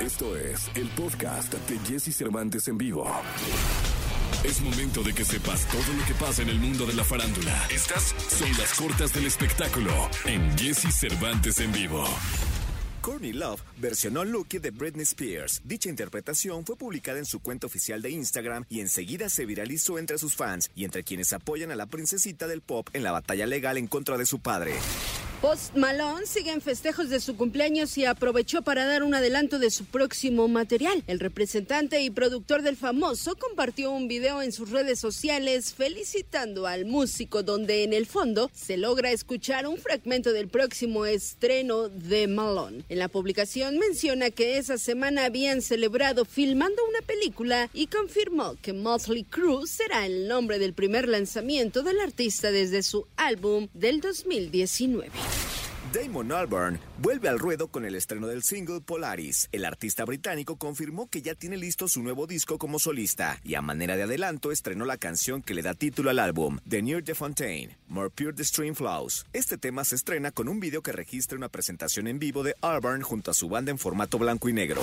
Esto es el podcast de Jesse Cervantes en vivo. Es momento de que sepas todo lo que pasa en el mundo de la farándula. Estas son las cortas del espectáculo en Jesse Cervantes en vivo. Courtney Love versionó Lucky de Britney Spears. Dicha interpretación fue publicada en su cuenta oficial de Instagram y enseguida se viralizó entre sus fans y entre quienes apoyan a la princesita del pop en la batalla legal en contra de su padre. Post Malone sigue en festejos de su cumpleaños y aprovechó para dar un adelanto de su próximo material. El representante y productor del famoso compartió un video en sus redes sociales felicitando al músico donde en el fondo se logra escuchar un fragmento del próximo estreno de Malone. En la publicación menciona que esa semana habían celebrado filmando película y confirmó que Motley Crue será el nombre del primer lanzamiento del artista desde su álbum del 2019. Damon Albarn vuelve al ruedo con el estreno del single Polaris. El artista británico confirmó que ya tiene listo su nuevo disco como solista y a manera de adelanto estrenó la canción que le da título al álbum, The Near the Fontaine, More Pure the Stream Flows. Este tema se estrena con un video que registra una presentación en vivo de Albarn junto a su banda en formato blanco y negro.